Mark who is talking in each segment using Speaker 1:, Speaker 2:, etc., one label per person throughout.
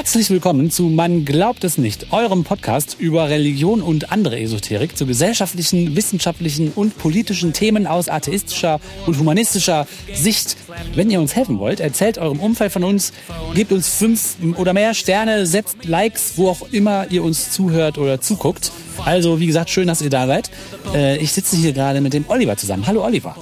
Speaker 1: Herzlich willkommen zu Man glaubt es nicht, eurem Podcast über Religion und andere Esoterik zu gesellschaftlichen, wissenschaftlichen und politischen Themen aus atheistischer und humanistischer Sicht. Wenn ihr uns helfen wollt, erzählt eurem Umfeld von uns, gebt uns fünf oder mehr Sterne, setzt Likes, wo auch immer ihr uns zuhört oder zuguckt. Also, wie gesagt, schön, dass ihr da seid. Äh, ich sitze hier gerade mit dem Oliver zusammen. Hallo Oliver.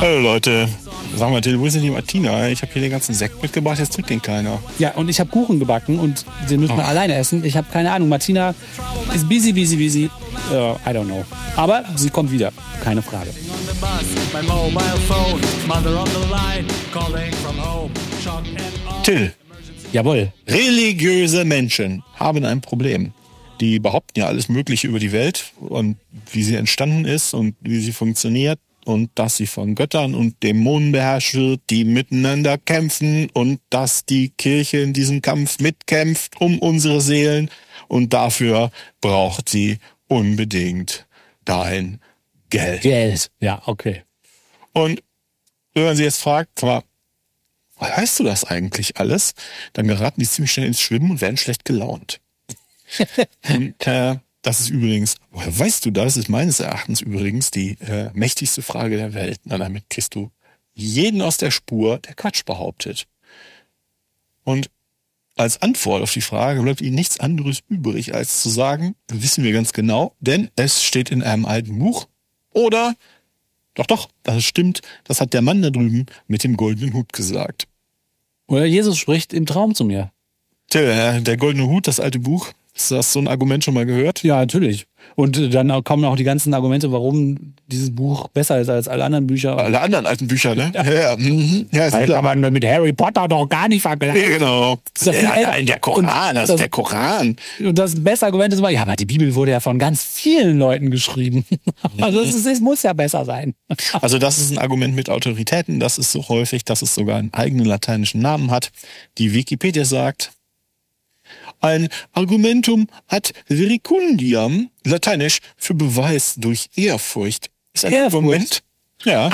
Speaker 2: Hallo Leute. Sag mal, Till, wo ist denn die Martina? Ich habe hier den ganzen Sekt mitgebracht, jetzt trinkt den keiner.
Speaker 1: Ja, und ich habe Kuchen gebacken und den müssen wir
Speaker 2: Oh.
Speaker 1: alleine essen. Ich habe keine Ahnung. Martina ist busy, busy, busy. Uh, I don't know. Aber sie kommt wieder. Keine Frage.
Speaker 2: Till,
Speaker 1: Jawohl.
Speaker 2: religiöse Menschen haben ein Problem. Die behaupten ja alles Mögliche über die Welt und wie sie entstanden ist und wie sie funktioniert und dass sie von Göttern und Dämonen beherrscht wird, die miteinander kämpfen und dass die Kirche in diesem Kampf mitkämpft um unsere Seelen und dafür braucht sie unbedingt dein Geld.
Speaker 1: Geld. Ja, okay.
Speaker 2: Und wenn man sie jetzt fragt, sag mal, was heißt du das eigentlich alles? Dann geraten die ziemlich schnell ins Schwimmen und werden schlecht gelaunt. und äh, das ist übrigens, woher weißt du das? Ist meines Erachtens übrigens die äh, mächtigste Frage der Welt. Na, damit kriegst du jeden aus der Spur, der Quatsch behauptet. Und als Antwort auf die Frage bleibt ihnen nichts anderes übrig, als zu sagen, wissen wir ganz genau, denn es steht in einem alten Buch. Oder doch, doch, das stimmt. Das hat der Mann da drüben mit dem goldenen Hut gesagt.
Speaker 1: Oder Jesus spricht im Traum zu mir.
Speaker 2: Tja, der goldene Hut, das alte Buch. Hast du das so ein Argument schon mal gehört?
Speaker 1: Ja, natürlich. Und äh, dann kommen auch die ganzen Argumente, warum dieses Buch besser ist als alle anderen Bücher.
Speaker 2: Alle anderen alten Bücher, ne? Ja, ja. mhm. ja ist
Speaker 1: Das
Speaker 2: klar.
Speaker 1: kann man mit Harry Potter doch gar nicht vergleichen.
Speaker 2: Ja, genau.
Speaker 1: Das
Speaker 2: Ja, nein, der Koran, das
Speaker 1: das-
Speaker 2: ist der Koran.
Speaker 1: Und das beste Argument ist immer, ja, aber die Bibel wurde ja von ganz vielen Leuten geschrieben. Also es, es muss ja besser sein.
Speaker 2: Also das ist ein Argument mit Autoritäten. Das ist so häufig, dass es sogar einen eigenen lateinischen Namen hat. Die Wikipedia sagt, ein Argumentum ad verecundiam, lateinisch für Beweis durch Ehrfurcht, ist ein
Speaker 1: Ehrfurcht?
Speaker 2: Argument, ja,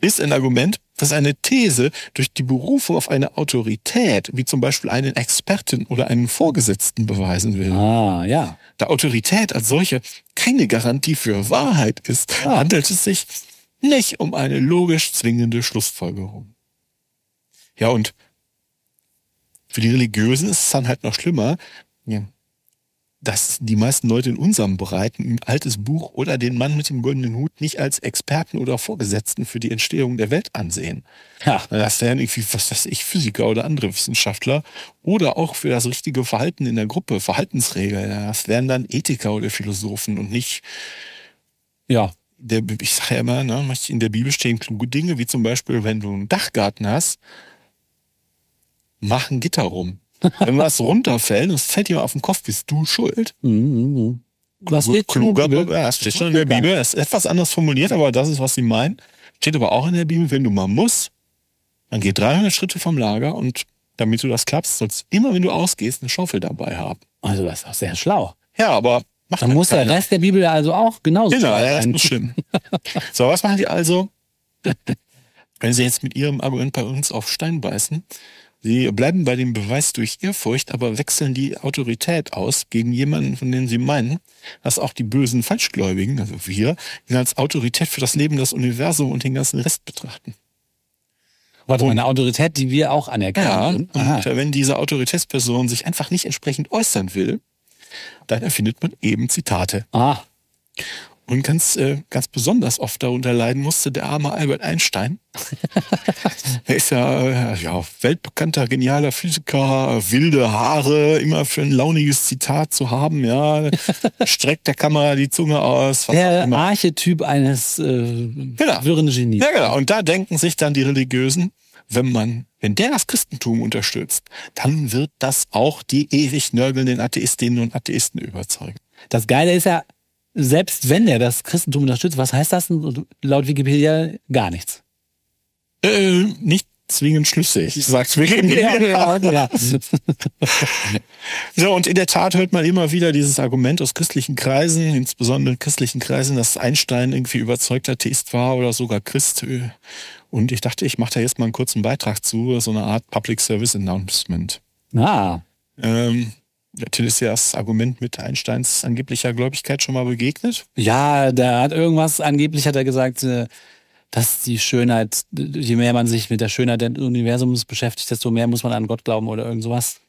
Speaker 2: ist ein Argument, das eine These durch die Berufung auf eine Autorität, wie zum Beispiel einen Experten oder einen Vorgesetzten beweisen will.
Speaker 1: Ah, ja.
Speaker 2: Da Autorität als solche keine Garantie für Wahrheit ist,
Speaker 1: Ah.
Speaker 2: handelt es sich nicht um eine logisch zwingende Schlussfolgerung. Ja, und für die Religiösen ist es dann halt noch schlimmer, ja, dass die meisten Leute in unserem Breiten ein altes Buch oder den Mann mit dem goldenen Hut nicht als Experten oder Vorgesetzten für die Entstehung der Welt ansehen.
Speaker 1: Ja.
Speaker 2: Das wären irgendwie, was weiß ich, Physiker oder andere Wissenschaftler oder auch für das richtige Verhalten in der Gruppe, Verhaltensregeln. Das wären dann Ethiker oder Philosophen und nicht
Speaker 1: Ja.
Speaker 2: der, ich sage ja immer, ne, in der Bibel stehen kluge Dinge, wie zum Beispiel, wenn du einen Dachgarten hast, mach ein Gitter rum. Wenn was runterfällt und es fällt dir auf den Kopf, bist du schuld.
Speaker 1: Mhm. Was steht
Speaker 2: Kluger, ja, das steht schon in der Bibel. Das ist etwas anders formuliert, aber das ist, was sie meinen. Steht aber auch in der Bibel, wenn du mal musst, dann geh 300 Schritte vom Lager und damit du das klappst, sollst du immer, wenn du ausgehst, eine Schaufel dabei haben.
Speaker 1: Also das ist auch sehr schlau.
Speaker 2: Ja, aber macht
Speaker 1: Dann
Speaker 2: halt
Speaker 1: muss der
Speaker 2: keiner.
Speaker 1: Rest der Bibel also auch genauso
Speaker 2: Genau, das
Speaker 1: sein.
Speaker 2: ist schlimm. so, was machen die also? Wenn sie jetzt mit ihrem Argument bei uns auf Stein beißen, sie bleiben bei dem Beweis durch Ehrfurcht, aber wechseln die Autorität aus gegen jemanden, von dem sie meinen, dass auch die bösen Falschgläubigen, also wir, ihn als Autorität für das Leben, das Universum und den ganzen Rest betrachten.
Speaker 1: Warte mal, eine Autorität, die wir auch anerkennen.
Speaker 2: Ja,
Speaker 1: Und-
Speaker 2: wenn diese Autoritätsperson sich einfach nicht entsprechend äußern will, dann erfindet man eben Zitate.
Speaker 1: Ah,
Speaker 2: Und ganz, äh, ganz besonders oft darunter leiden musste der arme Albert Einstein. er ist ja, äh, ja weltbekannter, genialer Physiker, wilde Haare, immer für ein launiges Zitat zu haben, ja. Streckt der Kamera die Zunge aus.
Speaker 1: der. Archetyp eines äh,
Speaker 2: Genau.
Speaker 1: wirren Genies.
Speaker 2: Ja, genau. Und da denken sich dann die Religiösen, wenn man, wenn der das Christentum unterstützt, dann wird das auch die ewig nörgelnden Atheistinnen und Atheisten überzeugen.
Speaker 1: Das Geile ist ja, selbst wenn er das Christentum unterstützt, was heißt das denn? laut Wikipedia? Gar nichts.
Speaker 2: Äh, nicht zwingend schlüssig, sagt Wikipedia.
Speaker 1: ja.
Speaker 2: So, und in der Tat hört man immer wieder dieses Argument aus christlichen Kreisen, insbesondere in christlichen Kreisen, dass Einstein irgendwie überzeugter Theist war oder sogar Christ. Und ich dachte, ich mache da jetzt mal einen kurzen Beitrag zu, so eine Art Public Service Announcement.
Speaker 1: Ah,
Speaker 2: Ähm, natürlich ist ja das Argument mit Einsteins angeblicher Gläubigkeit schon mal begegnet.
Speaker 1: ja, der hat irgendwas, angeblich hat er gesagt, äh, dass die Schönheit, je mehr man sich mit der Schönheit des Universums beschäftigt, desto mehr muss man an Gott glauben oder irgend sowas.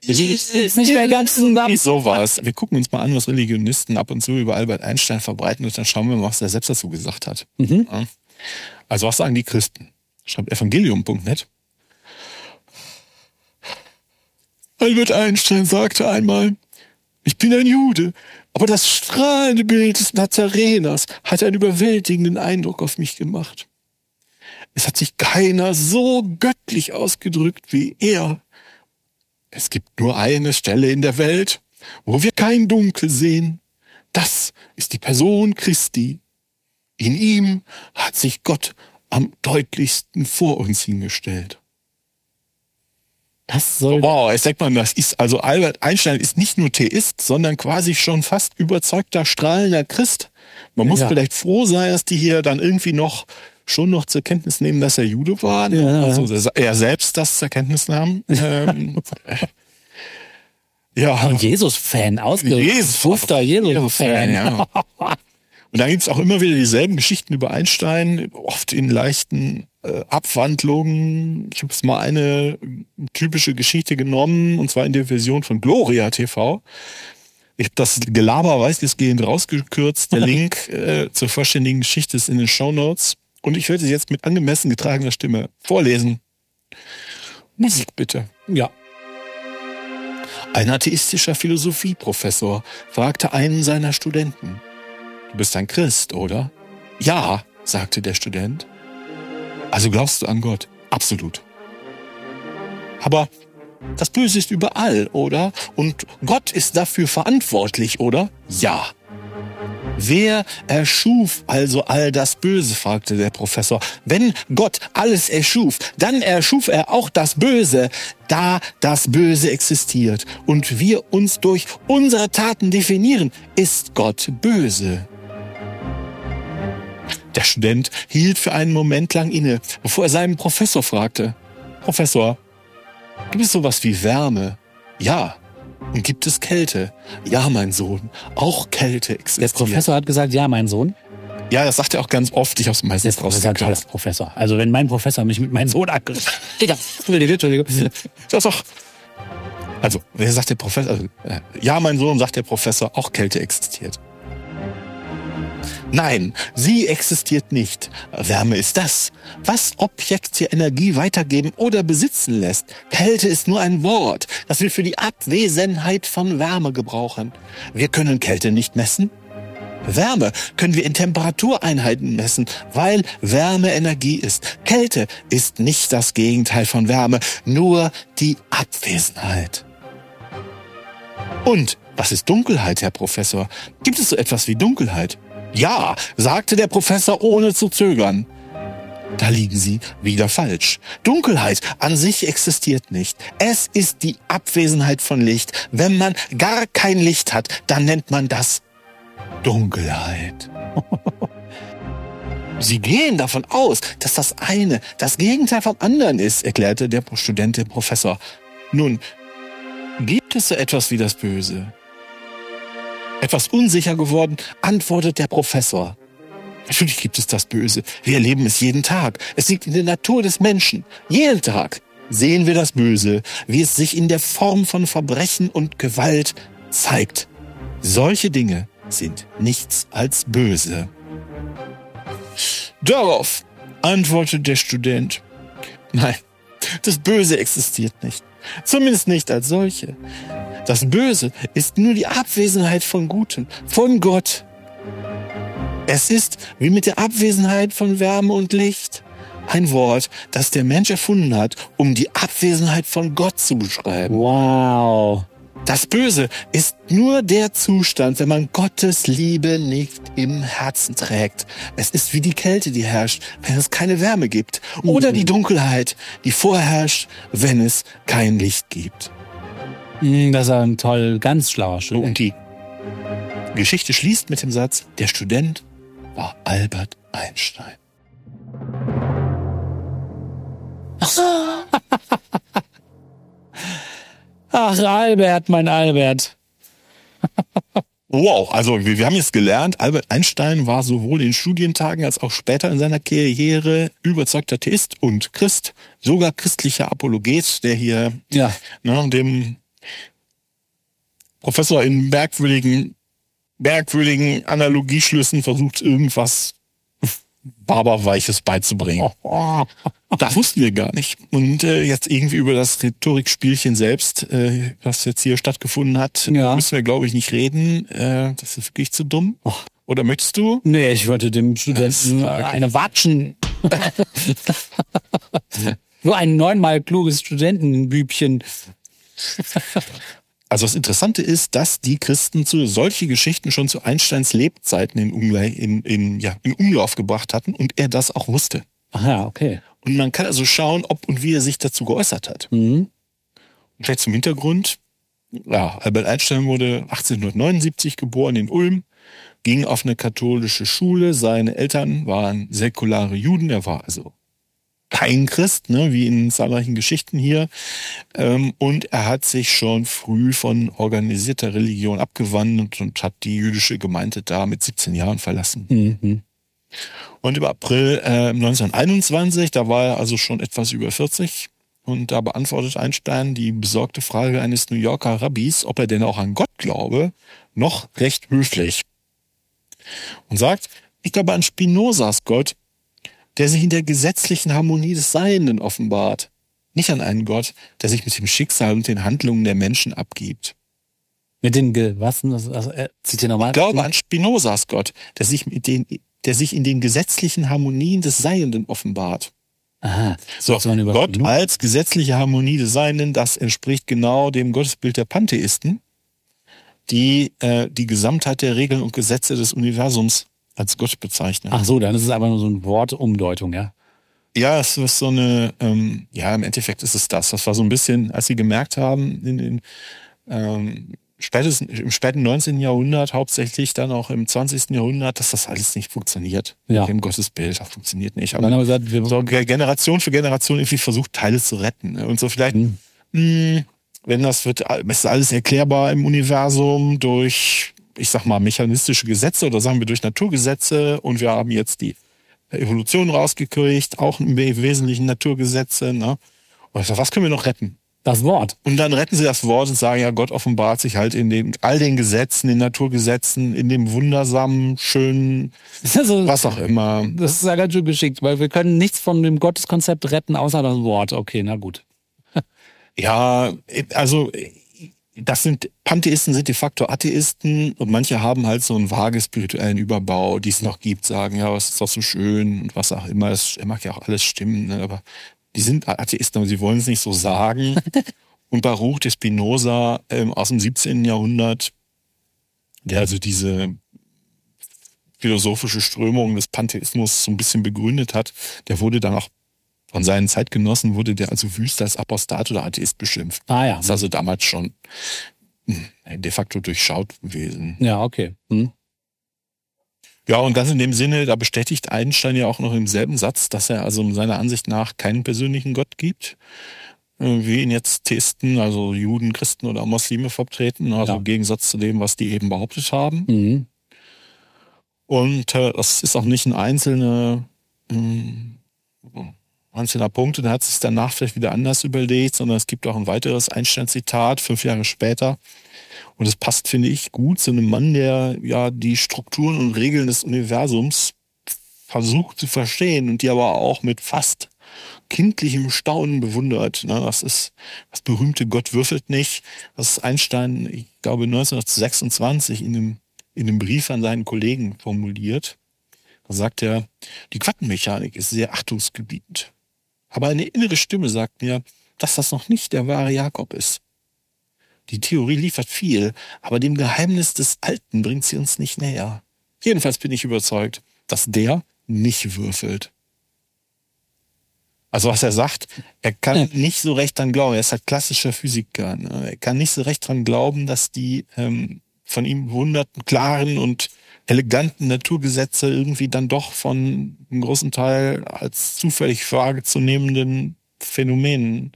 Speaker 1: Ich, ich, ist nicht mehr ganz zusammen.
Speaker 2: So war's. Wir gucken uns mal an, was Religionisten ab und zu über Albert Einstein verbreiten und dann schauen wir mal, was er selbst dazu gesagt hat. Ja. Also was sagen die Christen? Schreibt evangelium.net. Albert Einstein sagte einmal, ich bin ein Jude, aber das strahlende Bild des Nazareners hat einen überwältigenden Eindruck auf mich gemacht. Es hat sich keiner so göttlich ausgedrückt wie er. Es gibt nur eine Stelle in der Welt, wo wir kein Dunkel sehen. Das ist die Person Christi. In ihm hat sich Gott am deutlichsten vor uns hingestellt.
Speaker 1: Das soll
Speaker 2: Wow, jetzt sagt man, das ist, also Albert Einstein ist nicht nur Theist, sondern quasi schon fast überzeugter, strahlender Christ. Man muss
Speaker 1: Ja.
Speaker 2: vielleicht froh sein, dass die hier dann irgendwie noch, schon noch zur Kenntnis nehmen, dass er Jude war.
Speaker 1: Ja.
Speaker 2: Also er selbst das zur Kenntnis nahm. ähm, ja,
Speaker 1: Jesus-Fan, ausgerufter Jesus-Fan.
Speaker 2: ja. Und dann gibt's auch immer wieder dieselben Geschichten über Einstein, oft in leichten äh, Abwandlungen. Ich habe jetzt mal eine typische Geschichte genommen, und zwar in der Version von Gloria TV. Ich habe das Gelaber weitestgehend rausgekürzt. Der Link äh, zur vollständigen Geschichte ist in den Show Notes. Und ich werde sie jetzt mit angemessen getragener Stimme vorlesen. Musik bitte.
Speaker 1: Ja.
Speaker 2: Ein atheistischer Philosophieprofessor fragte einen seiner Studenten. Du bist ein Christ, oder? Ja, sagte der Student. Also glaubst du an Gott? Absolut. Aber das Böse ist überall, oder? Und Gott ist dafür verantwortlich, oder? Ja. Wer erschuf also all das Böse? fragte der Professor. Wenn Gott alles erschuf, dann erschuf er auch das Böse, da das Böse existiert und wir uns durch unsere Taten definieren, ist Gott böse. Der Student hielt für einen Moment lang inne, bevor er seinen Professor fragte. Professor, gibt es sowas wie Wärme? Ja. Und gibt es Kälte? Ja, mein Sohn, auch Kälte
Speaker 1: Der
Speaker 2: existiert.
Speaker 1: Professor hat gesagt, ja, mein Sohn.
Speaker 2: Ja, das sagt er auch ganz oft. Ich hab's
Speaker 1: Der
Speaker 2: meistens
Speaker 1: Professor ist ein
Speaker 2: rausgekürzt.
Speaker 1: Professor. Also wenn mein Professor mich mit meinem Sohn Digga, Entschuldigung.
Speaker 2: Das ist doch. Also, wer sagt der Professor? Also, ja, mein Sohn, sagt der Professor, auch Kälte existiert. Nein, sie existiert nicht. Wärme ist das, was Objekte Energie weitergeben oder besitzen lässt. Kälte ist nur ein Wort, das wir für die Abwesenheit von Wärme gebrauchen. Wir können Kälte nicht messen. Wärme können wir in Temperatureinheiten messen, weil Wärme Energie ist. Kälte ist nicht das Gegenteil von Wärme, nur die Abwesenheit. Und was ist Dunkelheit, Herr Professor? Gibt es so etwas wie Dunkelheit? Ja, sagte der Professor ohne zu zögern. Da liegen Sie wieder falsch. Dunkelheit an sich existiert nicht. Es ist die Abwesenheit von Licht. Wenn man gar kein Licht hat, dann nennt man das Dunkelheit. Sie gehen davon aus, dass das eine das Gegenteil vom anderen ist, erklärte der Student dem Professor. Nun, gibt es so etwas wie das Böse? Etwas unsicher geworden, antwortet der Professor. Natürlich gibt es das Böse. Wir erleben es jeden Tag. Es liegt in der Natur des Menschen. Jeden Tag sehen wir das Böse, wie es sich in der Form von Verbrechen und Gewalt zeigt. Solche Dinge sind nichts als böse. Darauf antwortet der Student. Nein, das Böse existiert nicht. Zumindest nicht als solche. Das Böse ist nur die Abwesenheit von Gutem, von Gott. Es ist wie mit der Abwesenheit von Wärme und Licht. Ein Wort, das der Mensch erfunden hat, um die Abwesenheit von Gott zu beschreiben.
Speaker 1: Wow.
Speaker 2: Das Böse ist nur der Zustand, wenn man Gottes Liebe nicht im Herzen trägt. Es ist wie die Kälte, die herrscht, wenn es keine Wärme gibt. Oder die Dunkelheit, die vorherrscht, wenn es kein Licht gibt.
Speaker 1: Hm, Das ist ein toll, ganz schlauer Student.
Speaker 2: Und die Geschichte schließt mit dem Satz, der Student war Albert Einstein.
Speaker 1: Ach, Albert, mein Albert.
Speaker 2: Wow, also wir, wir haben jetzt gelernt, Albert Einstein war sowohl in Studientagen als auch später in seiner Karriere überzeugter Theist und Christ, sogar christlicher Apologet, der hier
Speaker 1: Ja.
Speaker 2: ne, dem Professor in merkwürdigen, merkwürdigen Analogieschlüssen versucht, irgendwas Barberweiches beizubringen. Das wussten wir gar nicht. Und äh, jetzt irgendwie über das Rhetorikspielchen selbst, äh, was jetzt hier stattgefunden hat,
Speaker 1: Ja.
Speaker 2: müssen wir, glaube ich, nicht reden. Äh, das ist wirklich zu dumm. Oder möchtest du?
Speaker 1: Nee, ich wollte dem Studenten eine watschen. Nur ein neunmal kluges Studentenbübchen.
Speaker 2: Also das Interessante ist, dass die Christen zu solche Geschichten schon zu Einsteins Lebzeiten in, Umle in, in, ja, in Umlauf gebracht hatten und er das auch wusste.
Speaker 1: Ach ja, okay.
Speaker 2: Und man kann also schauen, ob und wie er sich dazu geäußert hat.
Speaker 1: Mhm.
Speaker 2: Und vielleicht zum Hintergrund. Ja, Albert Einstein wurde 1879 geboren in Ulm, ging auf eine katholische Schule. Seine Eltern waren säkulare Juden. Er war also kein Christ, ne, wie in zahlreichen Geschichten hier. Ähm, und er hat sich schon früh von organisierter Religion abgewandt und hat die jüdische Gemeinde da mit 17 Jahren verlassen.
Speaker 1: Mhm.
Speaker 2: Und im April äh, 1921, da war er also schon etwas über 40, und da beantwortet Einstein die besorgte Frage eines New Yorker Rabbis, ob er denn auch an Gott glaube, noch recht höflich. Und sagt, ich glaube an Spinozas Gott, der sich in der gesetzlichen Harmonie des Seienden offenbart. Nicht an einen Gott, der sich mit dem Schicksal und den Handlungen der Menschen abgibt.
Speaker 1: Mit den Ge was? Also, also, äh, zieht ihr nochmal?
Speaker 2: Glaube an Spinozas Gott, der sich, mit den, der sich in den gesetzlichen Harmonien des Seienden offenbart.
Speaker 1: Aha.
Speaker 2: So, Gott als gesetzliche Harmonie des Seienden, das entspricht genau dem Gottesbild der Pantheisten, die äh, die Gesamtheit der Regeln und Gesetze des Universums als Gott bezeichnen.
Speaker 1: Ach so, dann ist es aber nur so eine Wortumdeutung, ja.
Speaker 2: Ja, es ist so eine, ähm, ja, im Endeffekt ist es das. Das war so ein bisschen, als sie gemerkt haben, in den ähm, spätestens, im späten 19. Jahrhundert, hauptsächlich dann auch im 20. Jahrhundert, dass das alles nicht funktioniert.
Speaker 1: Ja.
Speaker 2: Mit dem Gottesbild, das funktioniert nicht.
Speaker 1: Dann haben wir gesagt, wir
Speaker 2: so Ge- Generation für Generation irgendwie versucht, Teile zu retten. ne? Und so vielleicht,
Speaker 1: Mhm.
Speaker 2: mh, wenn das wird, ist alles erklärbar im Universum durch, ich sag mal, mechanistische Gesetze oder sagen wir durch Naturgesetze und wir haben jetzt die Evolution rausgekriegt, auch im Wesentlichen Naturgesetze. Ne? Und ich sag, was können wir noch retten?
Speaker 1: das Wort.
Speaker 2: Und dann retten sie das Wort und sagen, ja, Gott offenbart sich halt in den, all den Gesetzen, den Naturgesetzen, in dem wundersamen, schönen,
Speaker 1: Also,
Speaker 2: was auch immer.
Speaker 1: das ist ja ganz schön geschickt, weil wir können nichts von dem Gotteskonzept retten, außer das Wort. Okay, na gut.
Speaker 2: Ja, also das sind Pantheisten sind de facto Atheisten und manche haben halt so einen vage spirituellen Überbau, die es noch gibt, sagen, ja, es ist doch so schön und was auch immer. Es mag ja auch alles stimmen, ne? aber die sind Atheisten, aber sie wollen es nicht so sagen. und Baruch de Spinoza ähm, aus dem 17. Jahrhundert, der also diese philosophische Strömung des Pantheismus so ein bisschen begründet hat, der wurde dann auch von seinen Zeitgenossen wurde der also wüst als Apostat oder Atheist beschimpft.
Speaker 1: Ah ja.
Speaker 2: Das ist also damals schon hm, de facto durchschaut gewesen.
Speaker 1: Ja, okay. Hm.
Speaker 2: Ja, und ganz in dem Sinne, da bestätigt Einstein ja auch noch im selben Satz, dass er also seiner Ansicht nach keinen persönlichen Gott gibt, äh, wie ihn jetzt Theisten, also Juden, Christen oder Muslime vertreten, also
Speaker 1: Ja.
Speaker 2: im Gegensatz zu dem, was die eben behauptet haben.
Speaker 1: Mhm.
Speaker 2: Und äh, das ist auch nicht ein einzelne, ähm, einzelner Punkt. Und er hat sich danach vielleicht wieder anders überlegt, sondern es gibt auch ein weiteres Einstein-Zitat, fünf Jahre später. Und es passt, finde ich, gut zu einem Mann, der ja die Strukturen und Regeln des Universums versucht zu verstehen und die aber auch mit fast kindlichem Staunen bewundert. Ne? Das ist das berühmte Gott würfelt nicht, was Einstein, ich glaube, 1926 in einem, in einem Brief an seinen Kollegen formuliert. Da sagt er, die Quantenmechanik ist sehr achtungsgebietend. Aber eine innere Stimme sagt mir, dass das noch nicht der wahre Jakob ist. Die Theorie liefert viel, aber dem Geheimnis des Alten bringt sie uns nicht näher. Jedenfalls bin ich überzeugt, dass der nicht würfelt. Also was er sagt, er kann nicht so recht dran glauben. Er ist halt klassischer Physiker. Ne? Er kann nicht so recht dran glauben, dass die ähm, von ihm bewunderten, klaren und eleganten Naturgesetze irgendwie dann doch von einem großen Teil als zufällig fragezunehmenden Phänomenen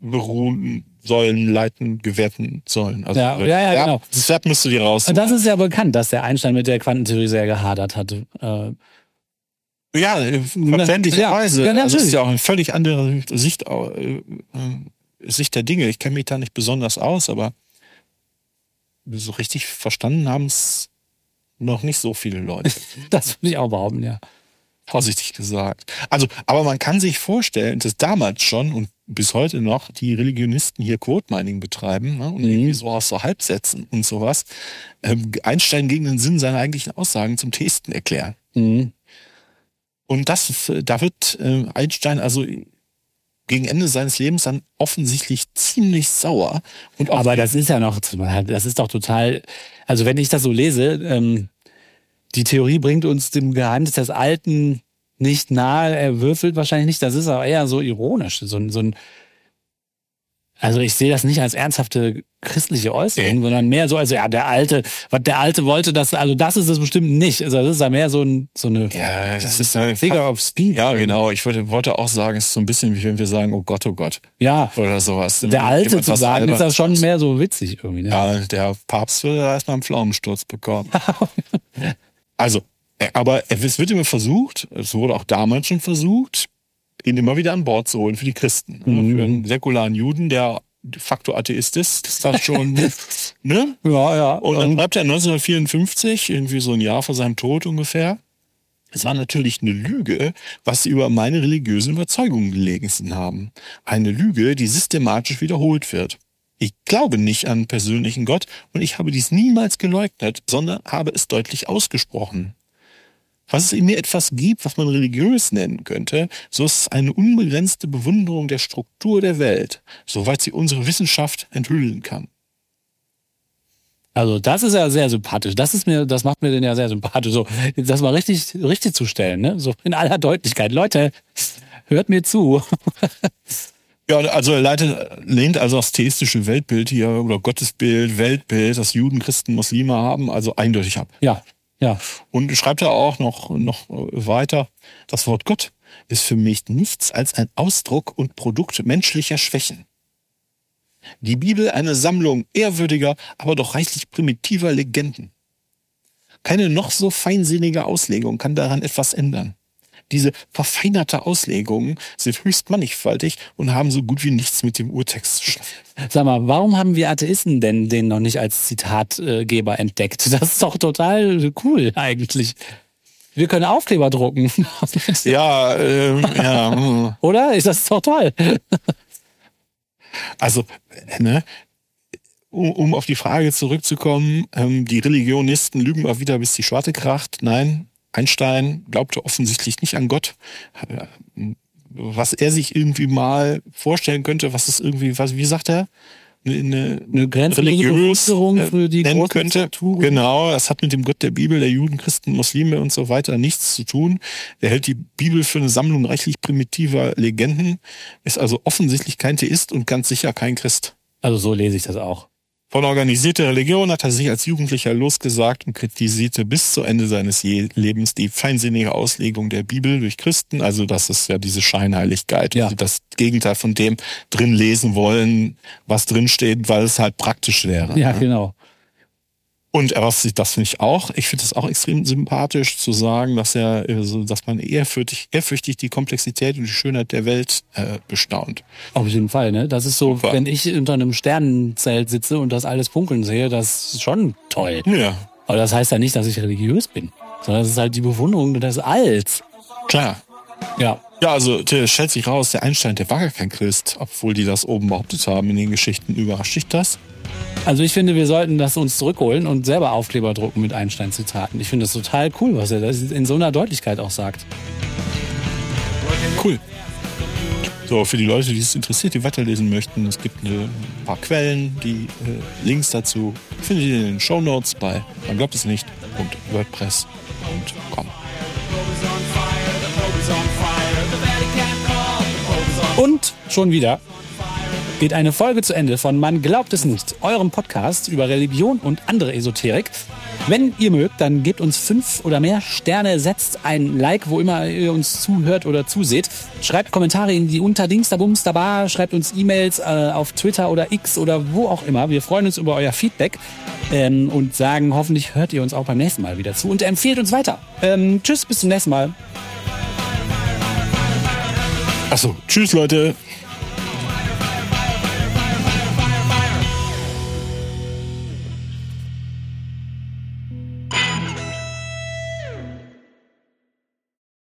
Speaker 2: beruhen, sollen, leiten, gewerten sollen. Also,
Speaker 1: Ja, ja, ja, genau.
Speaker 2: Das Verb müsst du dir raus.
Speaker 1: Und das ist ja bekannt, dass der Einstein mit der Quantentheorie sehr gehadert hatte. Äh,
Speaker 2: Ja, äh, verständlicherweise.
Speaker 1: Ja, ja,
Speaker 2: also das ist ja auch eine völlig andere Sicht, äh, äh, Sicht der Dinge. Ich kenne mich da nicht besonders aus, aber so richtig verstanden haben es noch nicht so viele Leute,
Speaker 1: das würde ich auch behaupten, ja.
Speaker 2: vorsichtig gesagt. Also, aber man kann sich vorstellen, dass damals schon und bis heute noch die Religionisten hier Quote Mining betreiben ne, und
Speaker 1: Mhm.
Speaker 2: irgendwie so aus so Halbsätzen und sowas ähm, Einstein gegen den Sinn seiner eigentlichen Aussagen zum Testen erklären.
Speaker 1: Mhm.
Speaker 2: Und das, äh, da wird äh, Einstein also gegen Ende seines Lebens dann offensichtlich ziemlich sauer. Und
Speaker 1: Aber das ist ja noch, das ist doch total, also wenn ich das so lese, ähm, die Theorie bringt uns dem Geheimnis des Alten nicht nahe, er würfelt wahrscheinlich nicht, das ist aber eher so ironisch, so, so ein, also ich sehe das nicht als ernsthafte christliche Äußerung,
Speaker 2: Nee.
Speaker 1: sondern mehr so, also ja, der Alte, was der Alte wollte, das, also das ist es bestimmt nicht, also das ist ja mehr so, ein, so eine
Speaker 2: ja, das ist eine
Speaker 1: Figure of Speech.
Speaker 2: Ja, genau. Ich wollte, wollte auch sagen, es ist so ein bisschen wie wenn wir sagen, oh Gott, oh Gott.
Speaker 1: Ja,
Speaker 2: Oder sowas.
Speaker 1: der Alte zu sagen, ist
Speaker 2: Albernes
Speaker 1: das schon mehr so witzig irgendwie. Ne?
Speaker 2: Ja, der Papst würde da erstmal einen Pflaumensturz bekommen. also, äh, aber es wird immer versucht, es wurde auch damals schon versucht, ihn immer wieder an Bord zu holen für die Christen. ne? Für einen säkularen Juden, der de facto Atheist ist, ist das schon, ne?
Speaker 1: Ja, ja.
Speaker 2: Und dann schreibt er 1954, irgendwie so ein Jahr vor seinem Tod ungefähr. Es war natürlich eine Lüge, was sie über meine religiösen Überzeugungen gelesen haben. Eine Lüge, die systematisch wiederholt wird. Ich glaube nicht an persönlichen Gott und ich habe dies niemals geleugnet, sondern habe es deutlich ausgesprochen. Was es in mir etwas gibt, was man religiös nennen könnte, so ist es eine unbegrenzte Bewunderung der Struktur der Welt, soweit sie unsere Wissenschaft enthüllen kann.
Speaker 1: Also das ist ja sehr sympathisch. Das ist mir, das macht mir den ja sehr sympathisch. So, das mal richtig, richtig zu stellen, ne? So in aller Deutlichkeit. Leute, hört mir zu.
Speaker 2: Ja, also er leitet, lehnt also das theistische Weltbild hier oder Gottesbild, Weltbild, das Juden, Christen, Muslime haben, also eindeutig ab.
Speaker 1: Ja, ja.
Speaker 2: Und schreibt er auch noch, noch weiter, das Wort Gott ist für mich nichts als ein Ausdruck und Produkt menschlicher Schwächen. Die Bibel eine Sammlung ehrwürdiger, aber doch reichlich primitiver Legenden. Keine noch so feinsinnige Auslegung kann daran etwas ändern. Diese verfeinerte Auslegungen sind höchst mannigfaltig und haben so gut wie nichts mit dem Urtext zu schaffen.
Speaker 1: Sag mal, warum haben wir Atheisten denn den noch nicht als Zitatgeber entdeckt? Das ist doch total cool eigentlich. Wir können Aufkleber drucken.
Speaker 2: Ja, ähm, ja, hm.
Speaker 1: Oder? Ist das doch toll?
Speaker 2: also, ne, um, um auf die Frage zurückzukommen, ähm, die Religionisten lügen mal wieder, bis die Schwarte kracht. Nein, Einstein glaubte offensichtlich nicht an Gott. Äh, Was er sich irgendwie mal vorstellen könnte, was es irgendwie, was, wie sagt er? Eine,
Speaker 1: Eine grenzenlose
Speaker 2: religiös äh,
Speaker 1: für die
Speaker 2: nennen könnte.
Speaker 1: Strukturen.
Speaker 2: Genau, das hat mit dem Gott der Bibel, der Juden, Christen, Muslime und so weiter nichts zu tun. Er hält die Bibel für eine Sammlung reichlich primitiver Legenden, ist also offensichtlich kein Theist und ganz sicher kein Christ.
Speaker 1: Also so lese ich das auch.
Speaker 2: Von organisierter Religion hat er sich als Jugendlicher losgesagt und kritisierte bis zu Ende seines Lebens die feinsinnige Auslegung der Bibel durch Christen. Also das ist ja diese Scheinheiligkeit,
Speaker 1: Ja.
Speaker 2: das Gegenteil von dem drin lesen wollen, was drin steht, weil es halt praktisch wäre.
Speaker 1: Ja, genau.
Speaker 2: Und er was das finde ich auch. Ich finde es auch extrem sympathisch zu sagen, dass er, äh, dass man ehrfürchtig, ehrfürchtig die Komplexität und die Schönheit der Welt äh, bestaunt.
Speaker 1: Auf jeden Fall, ne? Das ist so,
Speaker 2: Super.
Speaker 1: wenn ich unter einem Sternenzelt sitze und das alles funkeln sehe, das ist schon toll.
Speaker 2: Ja,
Speaker 1: Aber das heißt ja nicht, dass ich religiös bin, sondern das ist halt die Bewunderung des Alls.
Speaker 2: klar.
Speaker 1: Ja.
Speaker 2: Ja, also der stellt sich raus, der Einstein, der war gar kein Christ, obwohl die das oben behauptet haben in den Geschichten. Überrascht dich das?
Speaker 1: Also ich finde, wir sollten das uns zurückholen und selber Aufkleber drucken mit Einstein-Zitaten. Ich finde das total cool, was er das in so einer Deutlichkeit auch sagt.
Speaker 2: Cool. So, für die Leute, die es interessiert, die weiterlesen möchten, es gibt ein paar Quellen, die äh, Links dazu findet ihr in den Show Notes bei man glaubt es nicht und WordPress.com.
Speaker 1: Und schon wieder geht eine Folge zu Ende von Man glaubt es nicht, eurem Podcast über Religion und andere Esoterik. Wenn ihr mögt, dann gebt uns fünf oder mehr Sterne, setzt ein Like, wo immer ihr uns zuhört oder zuseht. Schreibt Kommentare in die Unterdingsterbums Bar, schreibt uns E-Mails äh, auf Twitter oder X oder wo auch immer. Wir freuen uns über euer Feedback ähm, und sagen, hoffentlich hört ihr uns auch beim nächsten Mal wieder zu und empfehlt uns weiter. Ähm, tschüss, bis zum nächsten Mal.
Speaker 2: Achso, tschüss Leute.